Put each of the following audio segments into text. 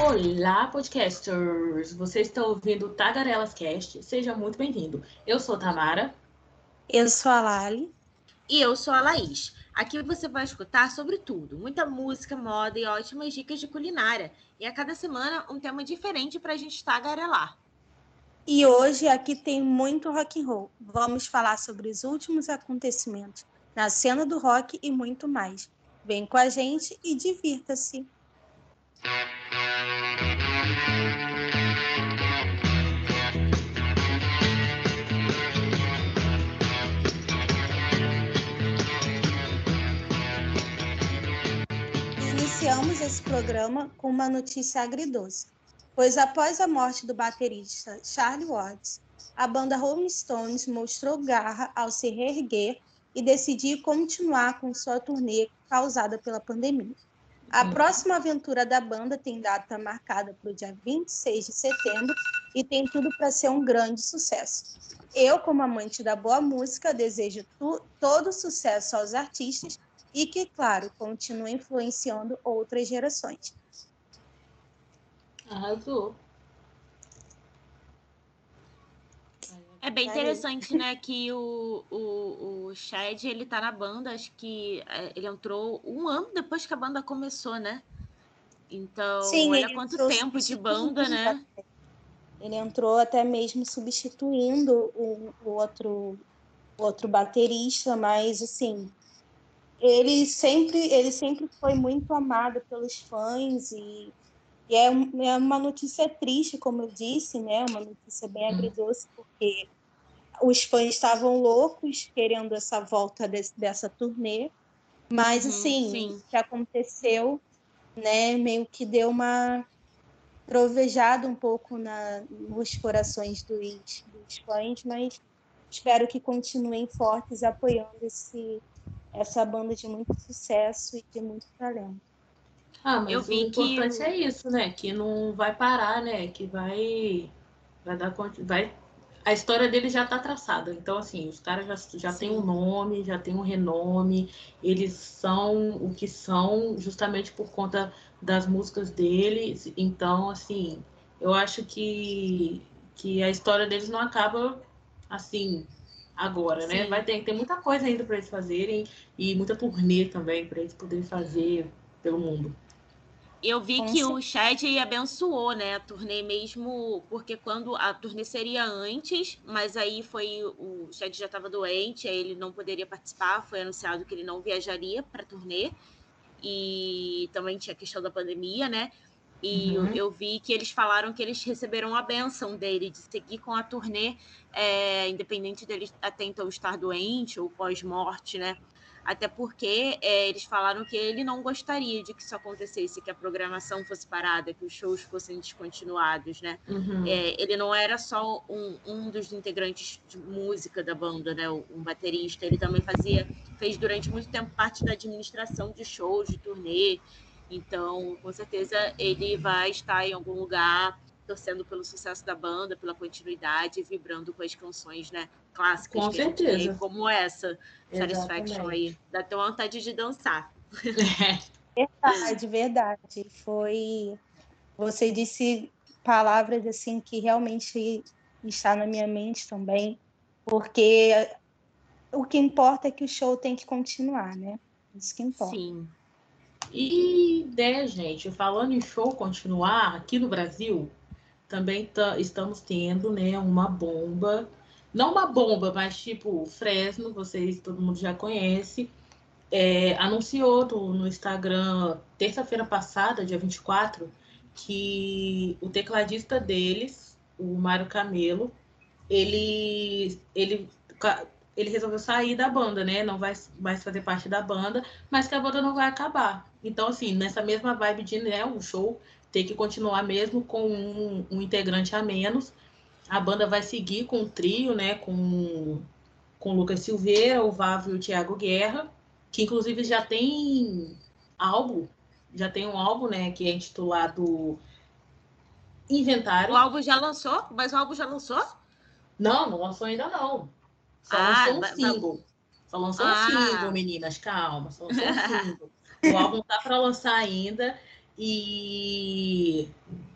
Olá, podcasters! Você está ouvindo o Tagarelas Cast? Seja muito bem-vindo. Eu sou Tamara. Eu sou a Lali. E eu sou a Laís. Aqui você vai escutar sobre tudo, muita música, moda e ótimas dicas de culinária. E a cada semana um tema diferente para a gente tagarelar. E hoje aqui tem muito rock and roll. Vamos falar sobre os últimos acontecimentos na cena do rock e muito mais. Vem com a gente e divirta-se. Iniciamos esse programa com uma notícia agridoce, pois após a morte do baterista Charlie Watts, a banda Rolling Stones mostrou garra ao se reerguer e decidir continuar com sua turnê causada pela pandemia. A próxima aventura da banda tem data marcada para o dia 26 de setembro e tem tudo para ser um grande sucesso. Eu, como amante da boa música, desejo todo sucesso aos artistas e que, claro, continue influenciando outras gerações. Arrasou. É bem interessante, né, que o, o, o Chad, ele tá na banda, acho que é, ele entrou um ano depois que a banda começou, né? Então, Sim, olha quanto tempo de banda, né? Ele entrou até mesmo substituindo o, o outro, o outro baterista, mas assim, ele sempre, ele sempre foi muito amado pelos fãs e, e é, é, uma notícia triste, como eu disse, né? Uma notícia bem agridoce, porque os fãs estavam loucos querendo essa volta desse, dessa turnê, mas Uhum, assim, sim. o que aconteceu, né? Meio que deu uma trovejada um pouco na, nos corações dos, dos fãs, mas espero que continuem fortes apoiando esse, essa banda de muito sucesso e de muito talento. Ah, mas Eu o que importante o- é isso, né? Que não vai parar, né? Que vai, vai dar vai a história dele já tá traçada. Então, assim, os caras já, já têm um nome, já têm um renome, eles são o que são justamente por conta das músicas deles. Então, assim, eu acho que, que a história deles não acaba assim agora, né? Sim. Vai ter, tem muita coisa ainda para eles fazerem e muita turnê também para eles poderem fazer pelo mundo. Eu vi Com que o Chad abençoou, né, a turnê mesmo, porque quando a turnê seria antes, mas aí foi o Chad já estava doente, aí ele não poderia participar, foi anunciado que ele não viajaria para a turnê. E também tinha a questão da pandemia, né? E eu, Uhum. eu vi que eles falaram que eles receberam a benção dele de seguir com a turnê, é, independente dele até então estar doente ou pós-morte, né? Até porque é, eles falaram que ele não gostaria de que isso acontecesse, que a programação fosse parada, que os shows fossem descontinuados, né? Uhum. É, ele não era só um, um dos integrantes de música da banda, né? Um baterista. Ele também fazia, fez durante muito tempo parte da administração de shows, de turnê. Então, com certeza, ele vai estar em algum lugar torcendo pelo sucesso da banda, pela continuidade, vibrando com as canções, né? Clássicas Com que a gente certeza. tem, como essa, Satisfaction Exatamente. aí. Dá até vontade de dançar. Verdade, verdade. Foi. Você disse palavras assim que realmente está na minha mente também, porque o que importa é que o show tem que continuar, né? Isso que importa. Sim. E, né, gente, falando em show continuar, aqui no Brasil, também tá- estamos tendo, né, uma bomba. Não uma bomba, mas tipo, Fresno, vocês, todo mundo já conhece, é, anunciou no, Instagram, terça-feira passada, dia 24, que o tecladista deles, o Mário Camelo, ele, ele, ele resolveu sair da banda, né? Não vai mais fazer parte da banda, mas que a banda não vai acabar. Então, assim, nessa mesma vibe de né, o show ter que continuar mesmo com um, um integrante a menos, a banda vai seguir com o trio, né? Com com o Lucas Silveira, o Vavo e o Thiago Guerra, que inclusive já tem álbum, já tem um álbum, né, que é intitulado Inventário. O álbum já lançou? Mas o álbum já lançou? Não, não lançou ainda não. Só ah, lançou um single. Só lançou ah. um single, meninas, calma. Só lançou um single. o álbum tá para lançar ainda. E,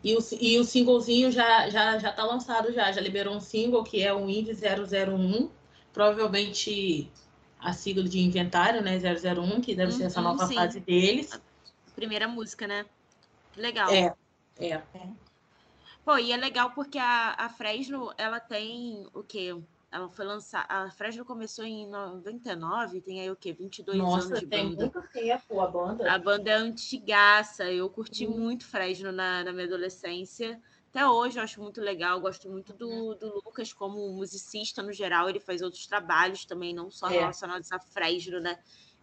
e, o, e o singlezinho já, já, já tá lançado já. Já liberou um single que é o Inv 001. Provavelmente a sigla de inventário, né? 001, que deve ser essa uhum, nova sim. fase deles. Primeira música, né? Legal. É, é. é. Pô, e é legal porque a, a Fresno, ela tem o quê? Ela foi lançada. A Fresno começou em 99, tem aí o quê? 22 Nossa, anos de tem banda. muito tempo a banda. A banda é antigaça. Eu curti uhum. muito Fresno na, na minha adolescência. Até hoje eu acho muito legal, gosto muito do, uhum. do Lucas como musicista no geral. Ele faz outros trabalhos também, não só é. relacionados a Fresno, né?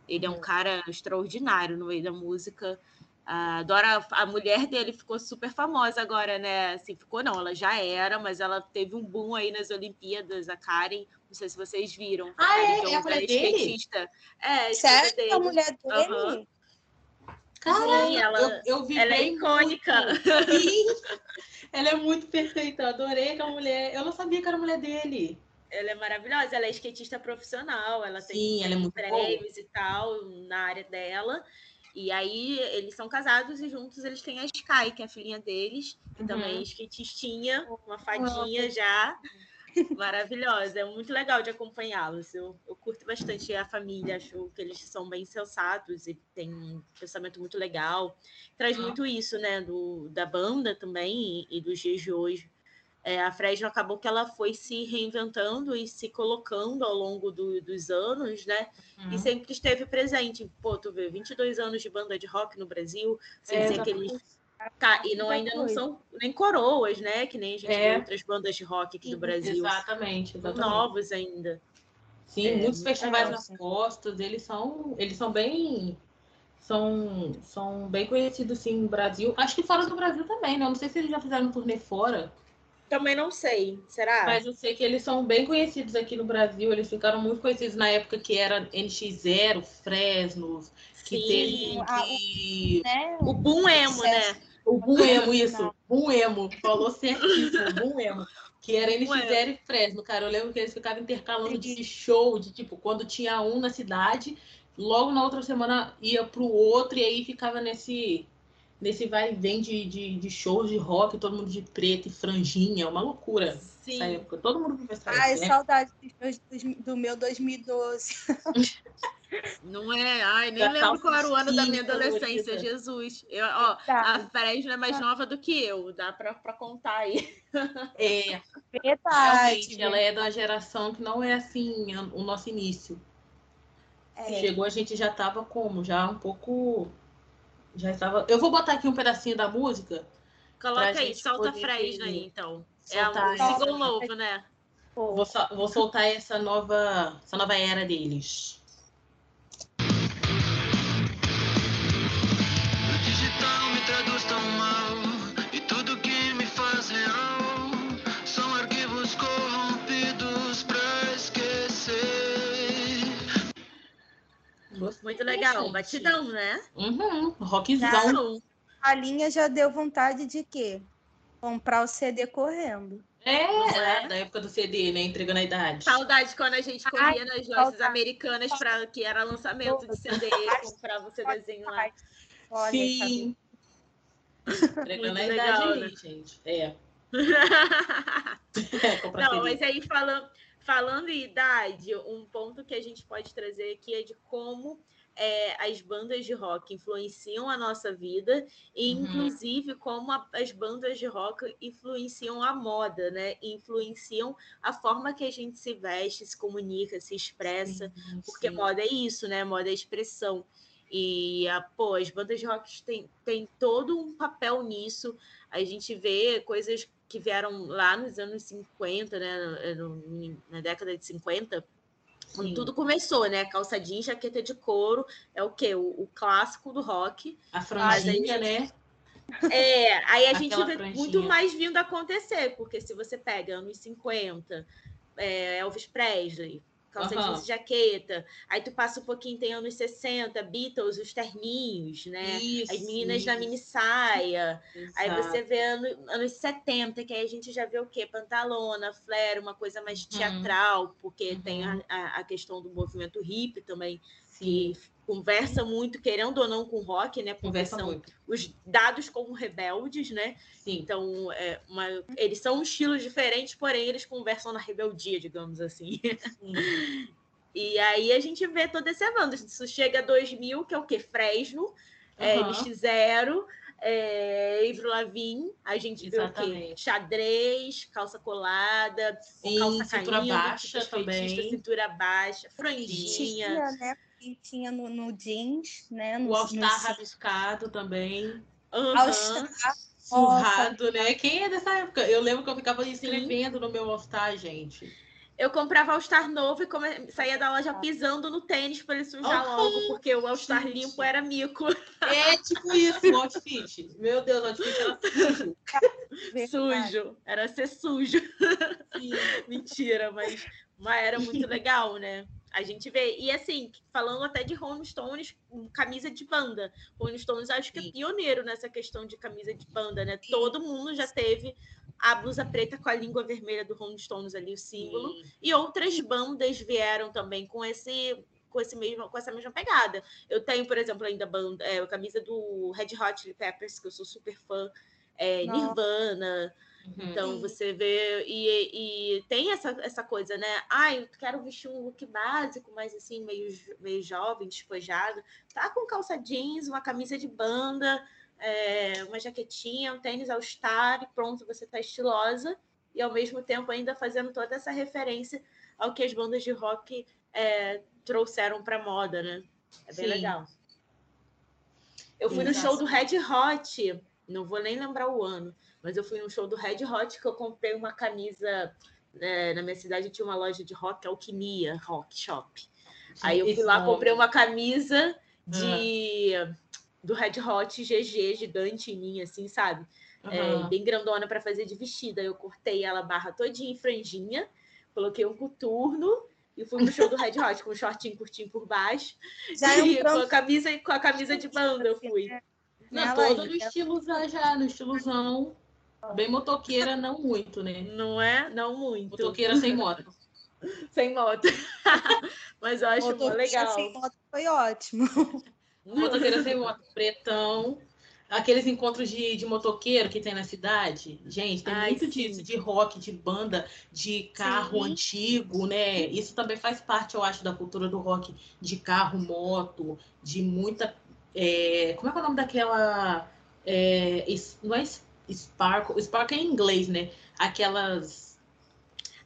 Ele é um uhum. cara extraordinário no meio da música. A Dora, a mulher dele ficou super famosa agora, né? Assim, ficou não, ela já era, mas ela teve um boom aí nas Olimpíadas, a Karen. Não sei se vocês viram. Ah, é? é a mulher dele? Skatista. É, Sério? Dele. A mulher dele? Uhum. Sim, ela, eu, eu vi ela é icônica. ela é muito perfeita, eu adorei aquela mulher. Eu não sabia que era a mulher dele. Ela é maravilhosa, ela é skatista profissional, ela tem Sim, ela é muito prêmios boa. e tal na área dela. E aí eles são casados e juntos eles têm a Sky, que é a filhinha deles, que uhum. também é skatistinha, uma fadinha uhum. já. Maravilhosa, é muito legal de acompanhá-los. Eu, eu curto bastante a família, acho que eles são bem sensatos e têm um pensamento muito legal. Traz muito isso, né, do, da banda também e, e dos dias de hoje. É, a Fresno acabou que ela foi se reinventando e se colocando ao longo do, dos anos, né? Uhum. E sempre esteve presente. Pô, tu vê, 22 anos de banda de rock no Brasil, sem é, dizer que eles. Tá, e não, ainda não são nem coroas, né? Que nem a gente é. vê outras bandas de rock aqui do Brasil. Exatamente, exatamente. Novos ainda. Sim, é, muitos festivais nas costas, eles são, eles são bem são, são bem conhecidos sim no Brasil. Acho que fora do Brasil também, né? Eu não sei se eles já fizeram um turnê fora. Também não sei, será? Mas eu sei que eles são bem conhecidos aqui no Brasil. Eles ficaram muito conhecidos na época que era NX0, Fresnos, que Sim, teve que... né? o Boom Emo, né? O Boom Emo, isso. Boom Emo. Falou certíssimo, Boom Emo. Que era NX0 e Fresno, cara. Eu lembro que eles ficavam intercalando de show, de tipo, quando tinha um na cidade, logo na outra semana ia pro outro, e aí ficava nesse nesse vai e vem de, de, de, shows de rock, todo mundo de preto e franjinha, uma loucura. Sim. Essa época. Todo mundo vai Ai, né? saudade do meu 2012. Não é? Ai, nem Já lembro qual era o ano da minha adolescência, Jesus. Eu, ó, tá. A Fresno é mais nova do que eu, dá pra, pra contar aí. É, verdade. ela é da geração que não é assim o nosso início. É. Chegou, a gente já tava como? Já um pouco já estava. Eu vou botar aqui um pedacinho da música. Coloca aí, solta a Fresno aí, então. É o single novo, né? Vou, vou soltar essa nova, essa nova era deles. Muito legal, gente. batidão, né? Uhum, rockzão. A linha já deu vontade de quê? Comprar o CD correndo. É, é, da época do CD, né? Entregando a idade. Saudade quando a gente corria Ai, nas lojas americanas para que era lançamento de CD, comprava o CDzinho lá. Olha, Sim. Entregando a idade ali, né? gente. É. é Não, CD. mas aí falando, falando em idade, um ponto que a gente pode trazer aqui é de como é, as bandas de rock influenciam a nossa vida e, uhum. inclusive, como a, as bandas de rock influenciam a moda, né? Influenciam a forma que a gente se veste, se comunica, se expressa, porque sim. moda é isso, né? Moda é expressão. E a, pô, as bandas de rock têm, têm todo um papel nisso. A gente vê coisas que vieram lá nos anos 50, né? No, na década de 50 Sim. Tudo começou, né? Calça jeans, jaqueta de couro, é o quê? O, o clássico do rock. A franjinha, né? É, aí a gente vê franjinha. muito mais vindo acontecer, porque se você pega anos 50, é, Elvis Presley, calça uhum. jeans e jaqueta. Aí tu passa um pouquinho, tem anos 60, Beatles, os terninhos, né? Isso, As meninas isso. na mini saia. Exato. Aí você vê anos, anos 70, que aí a gente já vê o quê? Pantalona, flare, uma coisa mais uhum. teatral, uhum. porque uhum. tem a, a, questão do movimento hippie também, Sim. que conversa muito, querendo ou não, com rock, né? Porque conversa são muito. os dados como rebeldes, né? Sim. Então, é uma, eles são estilos diferentes, porém eles conversam na rebeldia, digamos assim. e aí a gente vê todo esse avanço. Isso chega a 2000, que é o quê? Fresno, uhum. é, NX0, é, Ivro Lavigne, a gente Exatamente. vê o quê? Xadrez, calça colada, Sim, calça cintura caindo, baixa também. cintura baixa, franjinha. Tinha, né? E tinha no, no jeans, né? No, o All-Star no... rabiscado também. Uhum. All-Star. Surrado, né? Quem é dessa época? Eu lembro que eu ficava escrevendo Sim. no meu All-Star, gente. Eu comprava All-Star novo e come... saía da loja pisando no tênis para ele sujar uhum. logo, porque o All-Star limpo era mico. É tipo isso, o outfit. Meu Deus, o outfit era sujo. sujo. Era ser sujo. Mentira, mas, mas era muito legal, né? A gente vê. E assim, falando até de Rolling Stones, camisa de banda. Rolling Stones acho que é pioneiro nessa questão de camisa de banda, né? Sim. Todo mundo já teve a blusa preta com a língua vermelha do Rolling Stones ali, o símbolo. Sim. E outras bandas vieram também com esse com esse mesmo com essa mesma pegada. Eu tenho, por exemplo, ainda a banda, é, a camisa do Red Hot Chili Peppers, que eu sou super fã, é, Nirvana, Uhum. Então você vê e, e, tem essa, essa coisa, né? Ah, eu quero vestir um look básico, mas assim, meio, meio jovem, despojado. Tá com calça jeans, uma camisa de banda, é, uma jaquetinha, um tênis all-star, e pronto, você tá estilosa. E ao mesmo tempo ainda fazendo toda essa referência ao que as bandas de rock é, trouxeram para moda, né? É bem Sim. legal. Eu fui Exato. no show do Red Hot, não vou nem lembrar o ano, mas eu fui no show do Red Hot que eu comprei uma camisa. É, na minha cidade tinha uma loja de rock, Alquimia Rock Shop. Aí eu fui lá, comprei uma camisa de uhum. do Red Hot GG gigante em mim, assim, sabe? Uhum. É, bem grandona para fazer de vestida. Eu cortei ela barra todinha em franjinha, coloquei um coturno e fui no show do Red Hot com um shortinho curtinho por baixo. Já é e é um com, a camisa, com a camisa de banda eu fui. Não, toda no estilo já, no estilozão. Bem motoqueira, não muito, né? Não é? Não muito. Motoqueira sem moto. sem moto. Mas eu acho motoqueira legal. sem moto foi ótimo. Motoqueira sem moto, pretão. Aqueles encontros de, de motoqueiro que tem na cidade, gente, tem Ai, muito sim. disso, de rock, de banda, de carro sim. antigo, né? Isso também faz parte, eu acho, da cultura do rock, de carro, moto, de muita. É, como é é o nome daquela. É, não é Sparkle. Sparkle é em inglês, né? Aquelas.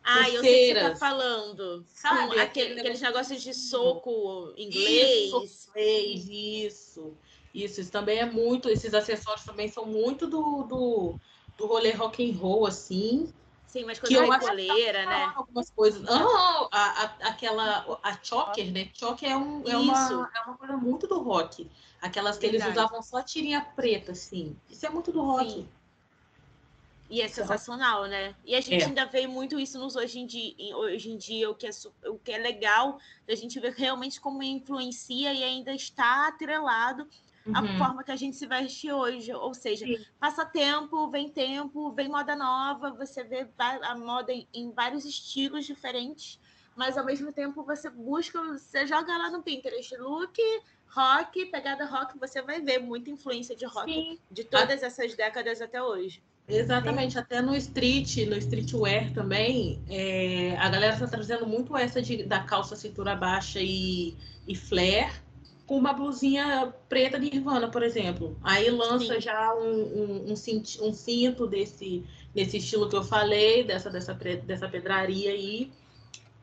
Ah, eu sei o que você tá falando. Sabe? Aquele, aqueles negócios de soco inglês. Isso, inglês, isso. Isso, isso também é muito. Esses acessórios também são muito do, do, do rolê rock and roll, assim. Sim, mas coisa de coleira, né? Algumas coisas. Oh, a, a, aquela. A choker, né? Choker é, um, é, uma, é uma coisa muito do rock. Aquelas que Verdade. eles usavam só tirinha preta, assim. Isso é muito do rock. Sim. E é sensacional, né? E a gente é. ainda vê muito isso nos hoje em dia, hoje em dia o, que é, o que é legal da gente ver realmente como influencia e ainda está atrelado uhum. à forma que a gente se veste hoje. Ou seja, Sim. passa tempo, vem tempo, vem moda nova, você vê a moda em vários estilos diferentes, mas ao mesmo tempo você busca, você joga lá no Pinterest look rock, pegada rock, você vai ver muita influência de rock Sim. de todas essas décadas até hoje. Exatamente, até no street, no streetwear também, é, a galera está trazendo muito essa de, da calça cintura baixa e, e flare, com uma blusinha preta de Nirvana, por exemplo. Aí lança Sim. já um, um, um, cinto, um cinto desse, desse estilo que eu falei, dessa, dessa, dessa pedraria aí,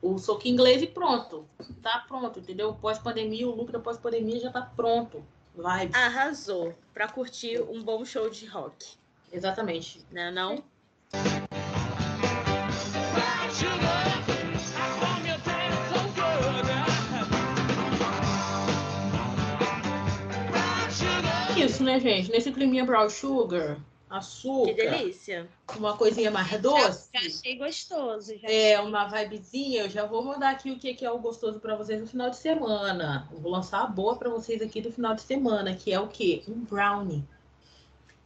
o soco inglês e pronto. Tá pronto, entendeu? Pós-pandemia, o look da pós-pandemia já tá pronto. Vai. Arrasou para curtir um bom show de rock. Exatamente. Não, é não? Isso, né, gente? Nesse climinha Brown Sugar, açúcar. Que delícia. Uma coisinha mais doce. Já, já achei gostoso. Já é, uma vibezinha. Eu já vou mandar aqui o que é o gostoso para vocês no final de semana. Eu vou lançar a boa para vocês aqui no final de semana, que é o quê? Um brownie.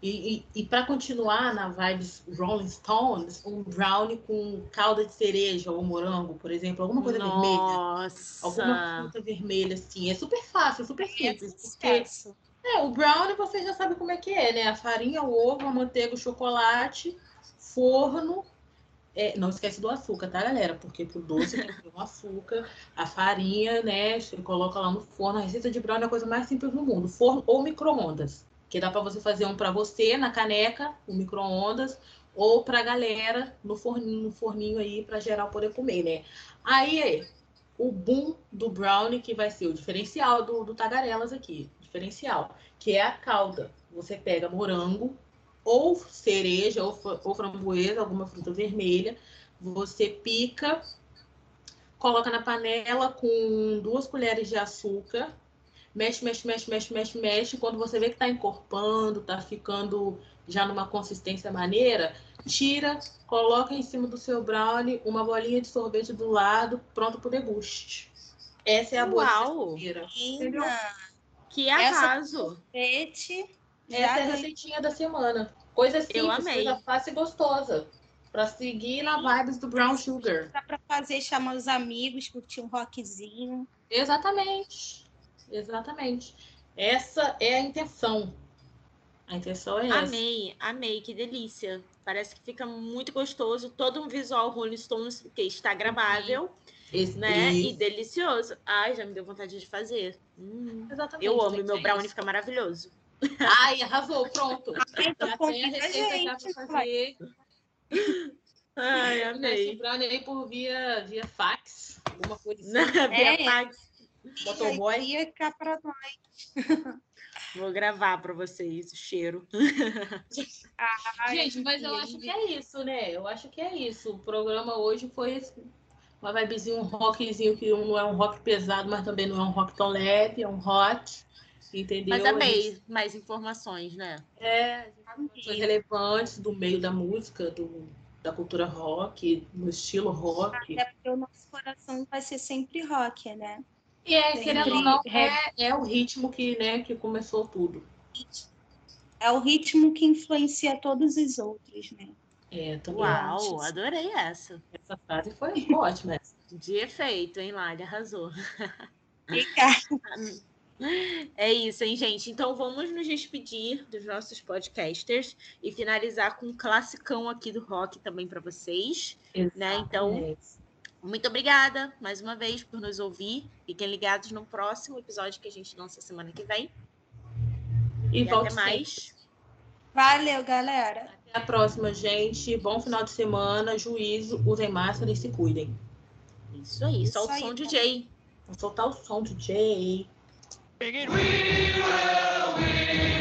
E, e, e para continuar na vibes Rolling Stones, um brownie com calda de cereja ou morango, por exemplo, alguma coisa Nossa. vermelha. Alguma fruta vermelha, assim. É super fácil, super é simples. porque sucesso. É, o brownie você já sabe como é que é, né? A farinha, o ovo, a manteiga, o chocolate, forno. É, não esquece do açúcar, tá, galera? Porque pro doce tem que ter um açúcar, a farinha, né? Você coloca lá no forno. A receita de brownie é a coisa mais simples do mundo. Forno ou micro-ondas. Que dá para você fazer um para você na caneca, o micro-ondas, ou pra galera no forninho, no forninho aí, para geral poder comer, né? Aí, o boom do brownie, que vai ser o diferencial do, do tagarelas aqui. Diferencial, que é a calda. Você pega morango, ou cereja, ou, ou framboesa, alguma fruta vermelha. Você pica, coloca na panela com duas colheres de açúcar. Mexe, mexe, mexe, mexe, mexe, mexe. Quando você vê que tá encorpando, tá ficando já numa consistência maneira, tira, coloca em cima do seu brownie uma bolinha de sorvete do lado, pronto pro deguste. Essa é a boa Uau! Entendeu? Que Essa- arraso. sorvete. Essa é a receitinha da semana. Coisa simples, Eu amei. coisa fácil e gostosa. Pra seguir na vibes do brown sugar. Dá pra fazer, chamar os amigos, curtir um rockzinho. Exatamente. Exatamente. Essa é a intenção. A intenção é essa. Amei, amei, que delícia. Parece que fica muito gostoso. Todo um visual Rolling Stones, que está gravável, Esse, né? E isso. delicioso. Ai, já me deu vontade de fazer. Hum. Exatamente. Eu amo, meu é brownie isso. fica maravilhoso. Ai, arrasou, pronto. Então Já tem a receita já pra fazer. Ai, Esse amei. brownie aí por via, via fax. Alguma coisa assim. É. Via Pax. Motoboy. Ia cá pra nós. Vou gravar para vocês o cheiro. Ai, Gente, mas eu e acho que é isso, né? Eu acho que é isso. O programa hoje foi esse- uma vibezinha, um rockzinho que não é um rock pesado, mas também não é um rock tão leve, é um hot. Entendeu? Mas amei mais informações, né? É, informações relevantes do meio da música, do, da cultura rock, no estilo rock. Até porque o nosso coração vai ser sempre rock, né? E é, Sempre querendo ou não, é, é o ritmo que, né, que começou tudo. É o ritmo que influencia todos os outros, né? É, Uau, adorei essa. Essa frase foi ótima. essa. De efeito, hein, Lali? Arrasou. Obrigada. É isso, hein, gente? Então vamos nos despedir dos nossos podcasters e finalizar com um classicão aqui do rock também para vocês. Né, então. Muito obrigada mais uma vez por nos ouvir. Fiquem ligados no próximo episódio que a gente lança semana que vem. E, E até sempre. mais. Valeu, galera. Até a próxima, gente. Bom final de semana. Juízo. Usem máscara e se cuidem. Isso aí, Isso solta o aí, som, tá? DJ. Vou soltar o som, DJ. We will, we